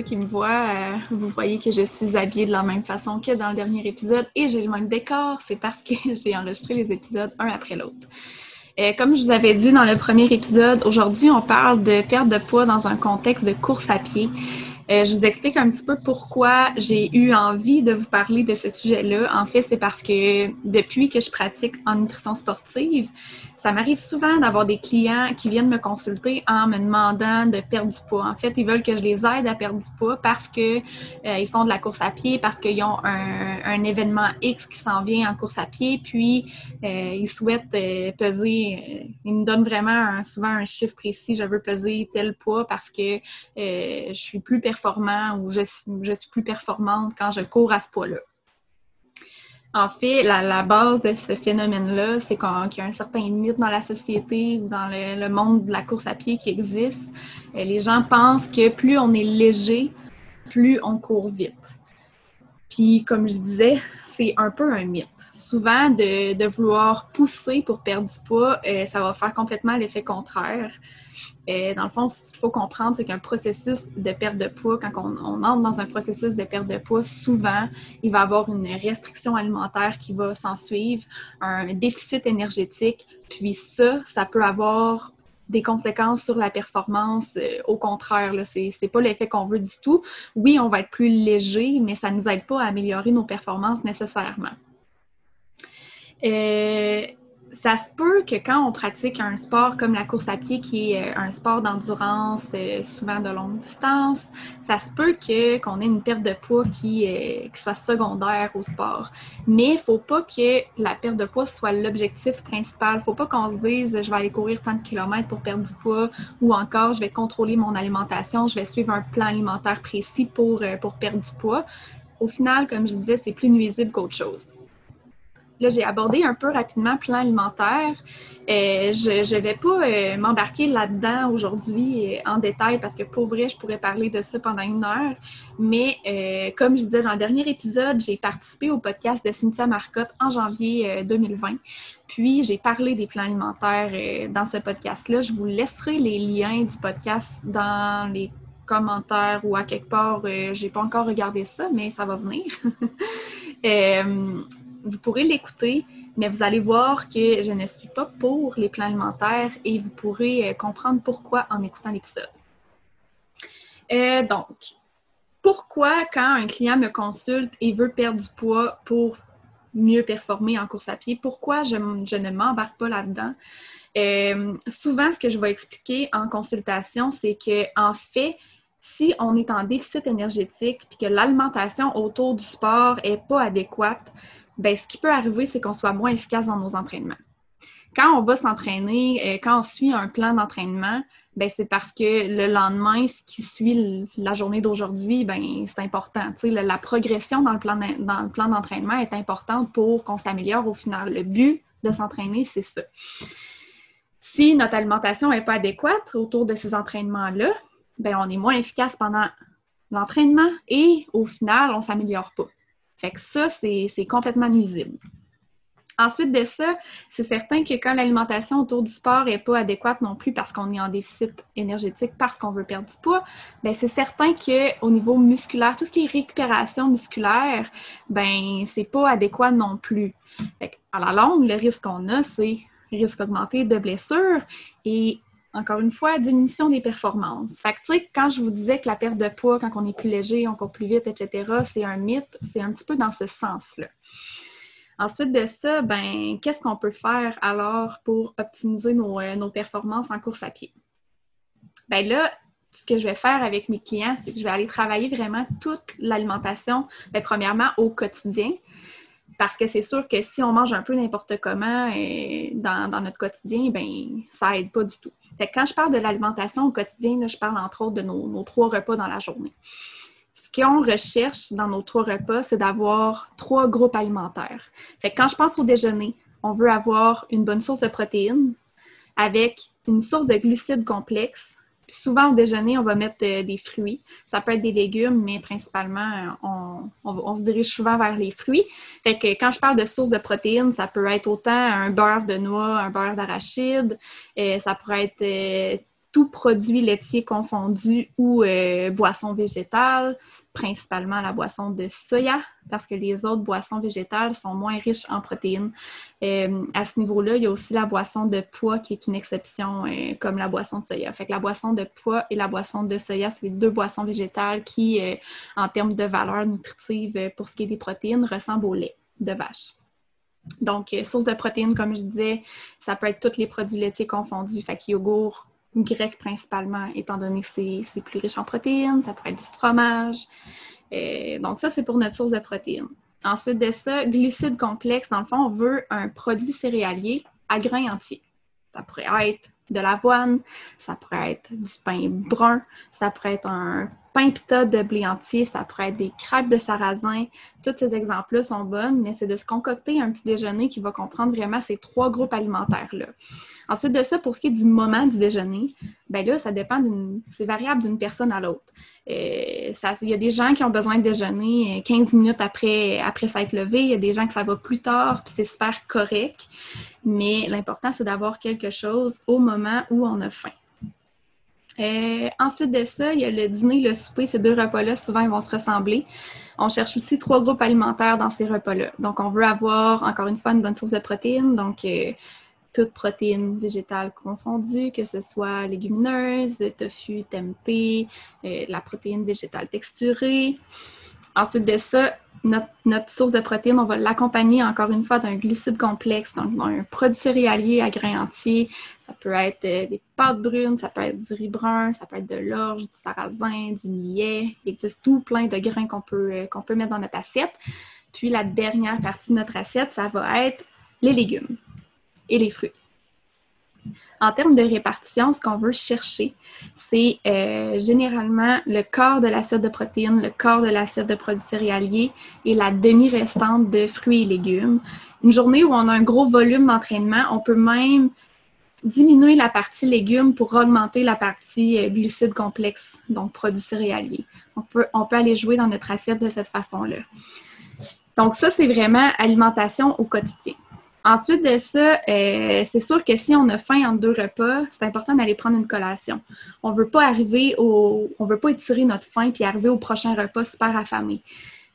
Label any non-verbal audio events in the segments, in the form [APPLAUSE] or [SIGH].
Qui me voient, euh, vous voyez que je suis habillée de la même façon que dans le dernier épisode et j'ai le même décor. C'est parce que [LAUGHS] j'ai enregistré les épisodes un après l'autre. Euh, comme je vous avais dit dans le premier épisode, aujourd'hui, on parle de perte de poids dans un contexte de course à pied. Euh, je vous explique un petit peu pourquoi j'ai eu envie de vous parler de ce sujet-là. En fait, c'est parce que depuis que je pratique en nutrition sportive, ça m'arrive souvent d'avoir des clients qui viennent me consulter en me demandant de perdre du poids. En fait, ils veulent que je les aide à perdre du poids parce qu'ils euh, font de la course à pied, parce qu'ils ont un, événement X qui s'en vient en course à pied, puis euh, ils souhaitent peser. ils me donnent vraiment souvent un chiffre précis. Je veux peser tel poids parce que je suis plus performant ou je, suis plus performante quand je cours à ce poids-là. En fait, la, base de ce phénomène-là, c'est qu'il y a un certain mythe dans la société ou dans le, monde de la course à pied qui existe. Euh, les gens pensent que plus on est léger, plus on court vite. Puis, comme je disais, c'est un peu un mythe. Souvent, de, vouloir pousser pour perdre du poids, euh, ça va faire complètement l'effet contraire. Euh, dans le fond, ce qu'il faut comprendre, c'est qu'un processus de perte de poids, quand on, entre dans un processus de perte de poids, souvent, il va y avoir une restriction alimentaire qui va s'en suivre, un déficit énergétique, puis ça, ça peut avoir des conséquences sur la performance. Euh, au contraire, ce n'est pas l'effet qu'on veut du tout. Oui, on va être plus léger, mais ça ne nous aide pas à améliorer nos performances nécessairement. Euh, ça se peut que quand on pratique un sport comme la course à pied, qui est euh, un sport d'endurance, euh, souvent de longue distance, ça se peut que qu'on ait une perte de poids qui, euh, qui soit secondaire au sport. Mais il ne faut pas que la perte de poids soit l'objectif principal. Il ne faut pas qu'on se dise je vais aller courir tant de kilomètres pour perdre du poids ou encore je vais contrôler mon alimentation, je vais suivre un plan alimentaire précis pour, pour perdre du poids. Au final, comme je disais, c'est plus nuisible qu'autre chose. Là, j'ai abordé un peu rapidement plan alimentaire. Euh, je ne vais pas euh, m'embarquer là-dedans aujourd'hui euh, en détail parce que pour vrai, je pourrais parler de ça pendant une heure. Mais comme je disais dans le dernier épisode, j'ai participé au podcast de Cynthia Marcotte en janvier 2020. Puis j'ai parlé des plans alimentaires dans ce podcast-là. Je vous laisserai les liens du podcast dans les commentaires ou à quelque part. j'ai pas encore regardé ça, mais ça va venir. [LAUGHS] vous pourrez l'écouter, mais vous allez voir que je ne suis pas pour les plans alimentaires et vous pourrez euh, comprendre pourquoi en écoutant l'épisode. Euh, donc, pourquoi quand un client me consulte et veut perdre du poids pour mieux performer en course à pied, pourquoi je, ne m'embarque pas là-dedans? Euh, souvent, ce que je vais expliquer en consultation, c'est que en fait, si on est en déficit énergétique et que l'alimentation autour du sport n'est pas adéquate, ben, ce qui peut arriver, c'est qu'on soit moins efficace dans nos entraînements. Quand on va s'entraîner, euh, quand on suit un plan d'entraînement, ben, c'est parce que le lendemain, ce qui suit la journée d'aujourd'hui, ben, c'est important. La, progression dans le plan d'entraînement est importante pour qu'on s'améliore au final. Le but de s'entraîner, c'est ça. Si notre alimentation n'est pas adéquate autour de ces entraînements-là, ben, on est moins efficace pendant l'entraînement et au final, on ne s'améliore pas. Fait que ça, c'est complètement nuisible. Ensuite de ça, c'est certain que quand l'alimentation autour du sport n'est pas adéquate non plus parce qu'on est en déficit énergétique, parce qu'on veut perdre du poids, ben c'est certain qu'au niveau musculaire, tout ce qui est récupération musculaire, ben c'est pas adéquat non plus. à la longue, le risque qu'on a, c'est risque augmenté de blessures et encore une fois, diminution des performances. Fait que, quand je vous disais que la perte de poids, quand on est plus léger, on court plus vite, etc., c'est un mythe, c'est un petit peu dans ce sens-là. Ensuite de ça, ben, qu'est-ce qu'on peut faire alors pour optimiser nos, euh, nos performances en course à pied? Ben là, ce que je vais faire avec mes clients, c'est que je vais aller travailler vraiment toute l'alimentation, ben, premièrement au quotidien. Parce que c'est sûr que si on mange un peu n'importe comment euh, dans, notre quotidien, ben ça aide pas du tout. Quand je parle de l'alimentation au quotidien, je parle entre autres de nos, trois repas dans la journée. Ce qu'on recherche dans nos trois repas, c'est d'avoir trois groupes alimentaires. Quand je pense au déjeuner, on veut avoir une bonne source de protéines avec une source de glucides complexes souvent au déjeuner, on va mettre euh, des fruits. Ça peut être des légumes, mais principalement, euh, on, se dirige souvent vers les fruits. Fait que quand je parle de source de protéines, ça peut être autant un beurre de noix, un beurre d'arachide, euh, ça pourrait être tout produit laitier confondu ou euh, boisson végétale, principalement la boisson de soya, parce que les autres boissons végétales sont moins riches en protéines. Euh, à ce niveau-là, il y a aussi la boisson de pois qui est une exception, euh, comme la boisson de soya. Fait que la boisson de pois et la boisson de soya, c'est les deux boissons végétales qui, en termes de valeur nutritive pour ce qui est des protéines, ressemblent au lait de vache. Donc, source de protéines, comme je disais, ça peut être tous les produits laitiers confondus, fait que yogourt, grec principalement, étant donné que c'est plus riche en protéines, ça pourrait être du fromage. Euh, donc ça, c'est pour notre source de protéines. Ensuite de ça, glucides complexes, dans le fond, on veut un produit céréalier à grains entiers. Ça pourrait être de l'avoine, ça pourrait être du pain brun, ça pourrait être un pain de blé entier, ça pourrait être des crêpes de sarrasin. Tous ces exemples-là sont bonnes, mais c'est de se concocter un petit déjeuner qui va comprendre vraiment ces trois groupes alimentaires-là. Ensuite de ça, pour ce qui est du moment du déjeuner, ben là, ça dépend d'une. C'est variable d'une personne à l'autre. Euh, il y a des gens qui ont besoin de déjeuner 15 euh, minutes après, après s'être levé. Il y a des gens que ça va plus tard, puis c'est super correct. Mais l'important, c'est d'avoir quelque chose au moment où on a faim. Euh, ensuite de ça, il y a le dîner, le souper. Ces deux repas-là, souvent, ils vont se ressembler. On cherche aussi trois groupes alimentaires dans ces repas-là. Donc, on veut avoir, encore une fois, une bonne source de protéines. Donc, euh, toutes protéines végétales confondues, que ce soit légumineuses, tofu, tempeh, euh, la protéine végétale texturée. Ensuite de ça, notre, source de protéines, on va l'accompagner encore une fois d'un glucide complexe, donc un produit céréalier à grains entiers. Ça peut être euh, des pâtes brunes, ça peut être du riz brun, ça peut être de l'orge, du sarrasin, du millet. Il existe tout plein de grains qu'on euh, qu'on peut mettre dans notre assiette. Puis la dernière partie de notre assiette, ça va être les légumes et les fruits. En termes de répartition, ce qu'on veut chercher, c'est euh, généralement le quart de l'assiette de protéines, le quart de l'assiette de produits céréaliers et la demi-restante de fruits et légumes. Une journée où on a un gros volume d'entraînement, on peut même diminuer la partie légumes pour augmenter la partie euh, glucides complexes, donc produits céréaliers. On peut, on peut aller jouer dans notre assiette de cette façon-là. Donc ça, c'est vraiment alimentation au quotidien. Ensuite de ça, euh, c'est sûr que si on a faim entre deux repas, c'est important d'aller prendre une collation. On veut pas arriver au, on veut pas étirer notre faim puis arriver au prochain repas super affamé.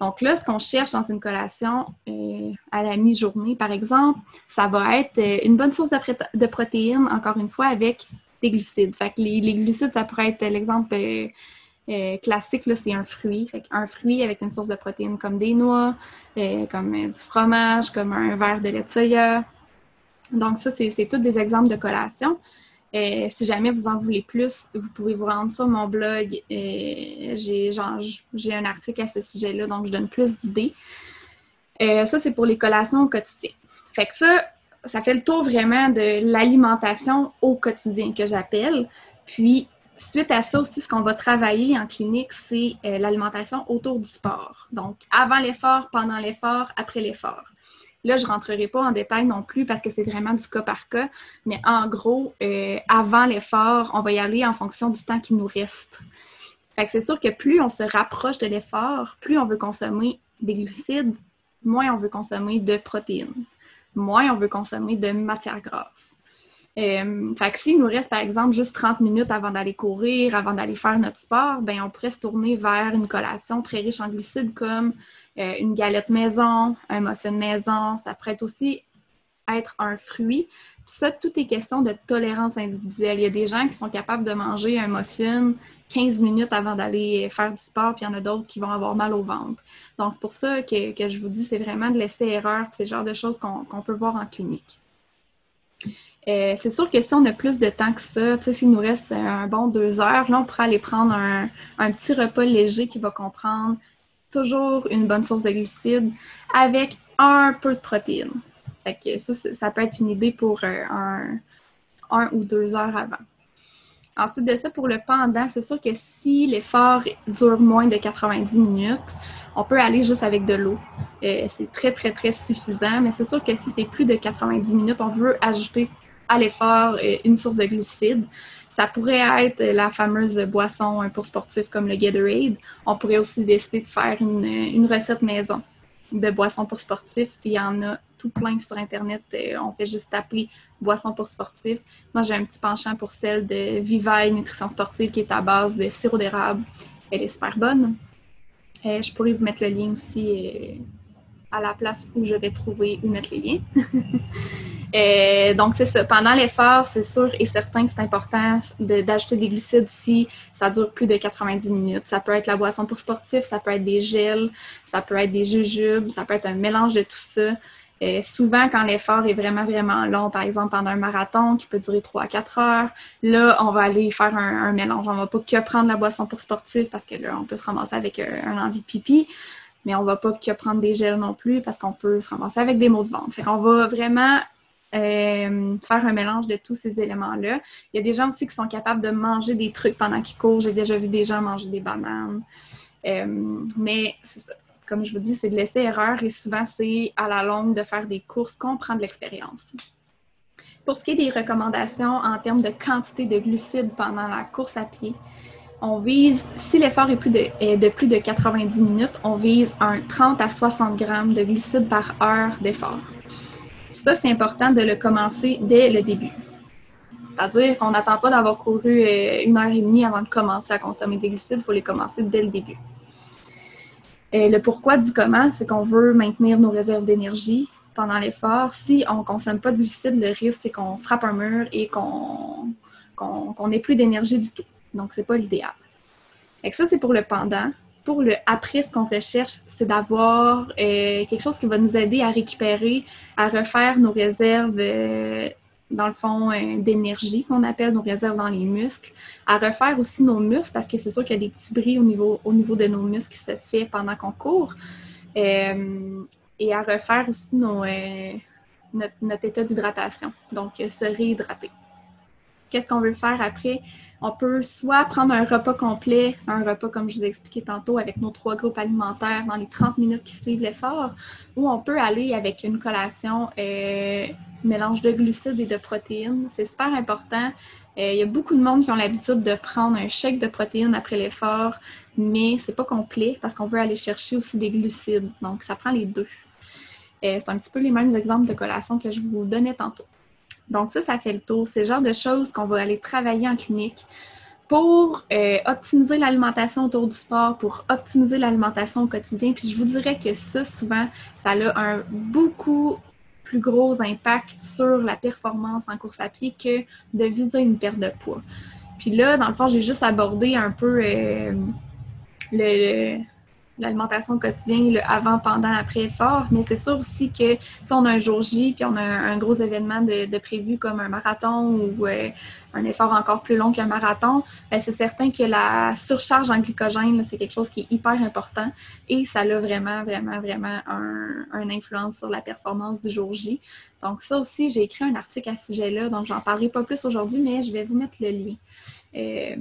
Donc là, ce qu'on cherche dans une collation euh, à la mi-journée, par exemple, ça va être euh, une bonne source de, protéines, encore une fois, avec des glucides. Fait que les, les glucides, ça pourrait être l'exemple classique, c'est un fruit. un fruit avec une source de protéines comme des noix, euh, comme euh, du fromage, comme un verre de lait de soya. Donc, ça, c'est tous des exemples de collation. si jamais vous en voulez plus, vous pouvez vous rendre sur mon blog. J'ai un article à ce sujet-là, donc je donne plus d'idées. ça, c'est pour les collations au quotidien. Fait que ça, ça fait le tour vraiment de l'alimentation au quotidien que j'appelle. Puis, Suite à ça aussi, ce qu'on va travailler en clinique, c'est euh, l'alimentation autour du sport. Donc, avant l'effort, pendant l'effort, après l'effort. Là, je ne rentrerai pas en détail non plus parce que c'est vraiment du cas par cas, mais en gros, euh, avant l'effort, on va y aller en fonction du temps qui nous reste. Que c'est sûr que plus on se rapproche de l'effort, plus on veut consommer des glucides, moins on veut consommer de protéines, moins on veut consommer de matières grasses. Euh, fait que s'il nous reste, par exemple, juste 30 minutes avant d'aller courir, avant d'aller faire notre sport, ben on pourrait se tourner vers une collation très riche en glucides comme euh, une galette maison, un muffin maison. Ça pourrait aussi être un fruit, Ça, tout est question de tolérance individuelle. Il y a des gens qui sont capables de manger un muffin 15 minutes avant d'aller faire du sport, puis il y en a d'autres qui vont avoir mal au ventre. Donc, c'est pour ça que, je vous dis, c'est vraiment de laisser erreur, c'est le genre de choses qu'on peut voir en clinique. Euh, c'est sûr que si on a plus de temps que ça, s'il nous reste un bon deux heures, là, on pourrait aller prendre un, petit repas léger qui va comprendre toujours une bonne source de glucides avec un peu de protéines. ça, ça peut être une idée pour euh, un, un ou deux heures avant. Ensuite de ça, pour le pendant, c'est sûr que si l'effort dure moins de 90 minutes, on peut aller juste avec de l'eau. Euh, c'est très, très, très suffisant, mais c'est sûr que si c'est plus de 90 minutes, on veut ajouter à l'effort euh, une source de glucides. Ça pourrait être la fameuse boisson pour sportifs comme le Gatorade. On pourrait aussi décider de faire une, une recette maison de boissons pour sportifs. Puis il y en a tout plein sur Internet. Euh, on fait juste appeler boissons pour sportifs. Moi, j'ai un petit penchant pour celle de Vivaille Nutrition Sportive qui est à base de sirop d'érable. Elle est super bonne. Euh, je pourrais vous mettre le lien aussi à la place où je vais trouver où mettre les liens. [LAUGHS] Euh, donc, c'est ça. Pendant l'effort, c'est sûr et certain que c'est important d'ajouter des glucides si ça dure plus de 90 minutes. Ça peut être la boisson pour sportifs, ça peut être des gels, ça peut être des jujubes, ça peut être un mélange de tout ça. Euh, souvent, quand l'effort est vraiment, vraiment long, par exemple pendant un marathon qui peut durer 3 à 4 heures, là, on va aller faire un, mélange. On ne va pas que prendre la boisson pour sportifs parce que là, on peut se ramasser avec euh, un envie de pipi, mais on ne va pas que prendre des gels non plus parce qu'on peut se ramasser avec des maux de ventre. Fait qu'on va vraiment euh, faire un mélange de tous ces éléments-là. Il y a des gens aussi qui sont capables de manger des trucs pendant qu'ils courent. J'ai déjà vu des gens manger des bananes. Mais c'est ça. Comme je vous dis, c'est de laisser erreur et souvent, c'est à la longue de faire des courses qu'on prend de l'expérience. Pour ce qui est des recommandations en termes de quantité de glucides pendant la course à pied, on vise, si l'effort est, est, de plus de 90 minutes, on vise un 30 à 60 grammes de glucides par heure d'effort ça, c'est important de le commencer dès le début. C'est-à-dire qu'on n'attend pas d'avoir couru euh, une heure et demie avant de commencer à consommer des glucides, il faut les commencer dès le début. Le pourquoi du comment, c'est qu'on veut maintenir nos réserves d'énergie pendant l'effort. Si on ne consomme pas de glucides, le risque, c'est qu'on frappe un mur et qu'on n'ait plus d'énergie du tout. Donc, ce n'est pas l'idéal. Et ça, c'est pour le pendant pour le après, ce qu'on recherche, c'est d'avoir euh, quelque chose qui va nous aider à récupérer, à refaire nos réserves, euh, dans le fond, euh, d'énergie qu'on appelle nos réserves dans les muscles, à refaire aussi nos muscles, parce que c'est sûr qu'il y a des petits bris au niveau, au niveau de nos muscles qui se fait pendant qu'on court, et à refaire aussi nos, notre, notre état d'hydratation, donc se réhydrater. Qu'est-ce qu'on veut faire après? On peut soit prendre un repas complet, un repas comme je vous ai expliqué tantôt, avec nos trois groupes alimentaires dans les 30 minutes qui suivent l'effort, ou on peut aller avec une collation euh, mélange de glucides et de protéines. C'est super important. Euh, il y a beaucoup de monde qui ont l'habitude de prendre un chèque de protéines après l'effort, mais c'est pas complet parce qu'on veut aller chercher aussi des glucides. Donc, ça prend les deux. Euh, c'est un petit peu les mêmes exemples de collation que je vous donnais tantôt. Donc ça, ça fait le tour. C'est le genre de choses qu'on va aller travailler en clinique pour euh, optimiser l'alimentation autour du sport, pour optimiser l'alimentation au quotidien. Puis je vous dirais que ça, souvent, ça a un beaucoup plus gros impact sur la performance en course à pied que de viser une perte de poids. Puis là, dans le fond, j'ai juste abordé un peu euh, le, l'alimentation quotidienne, le avant, pendant, après effort. Mais c'est sûr aussi que si on a un jour J, puis on a un, gros événement de, prévu comme un marathon ou euh, un effort encore plus long qu'un marathon, ben, c'est certain que la surcharge en glycogène, c'est quelque chose qui est hyper important et ça a vraiment, vraiment, vraiment un, influence sur la performance du jour J. Donc ça aussi, j'ai écrit un article à ce sujet-là, donc j'en parlerai pas plus aujourd'hui, mais je vais vous mettre le lien. Euh,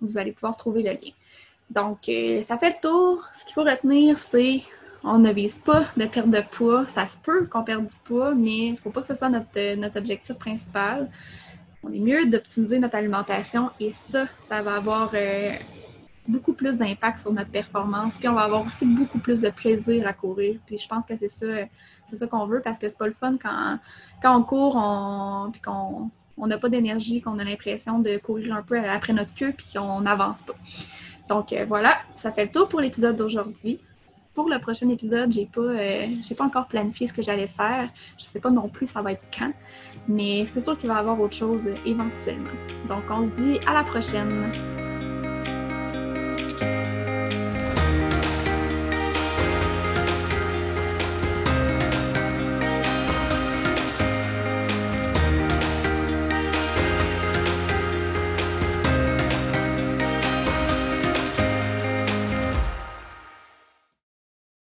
vous allez pouvoir trouver le lien. Donc, euh, ça fait le tour. Ce qu'il faut retenir, c'est on ne vise pas de perte de poids. Ça se peut qu'on perde du poids, mais il ne faut pas que ce soit notre, euh, notre objectif principal. On est mieux d'optimiser notre alimentation et ça, ça va avoir euh, beaucoup plus d'impact sur notre performance. Puis on va avoir aussi beaucoup plus de plaisir à courir. Puis je pense que c'est ça, c'est ça qu'on veut parce que c'est pas le fun quand, quand on court on, puis qu'on on n'a pas d'énergie, qu'on a l'impression de courir un peu après notre queue puis qu'on n'avance pas. Donc euh, voilà, ça fait le tour pour l'épisode d'aujourd'hui. pour le prochain épisode, j'ai pas, euh, j'ai pas encore planifié ce que j'allais faire. Je sais pas non plus ça va être quand, mais c'est sûr qu'il va y avoir autre chose éventuellement. Donc on se dit à la prochaine.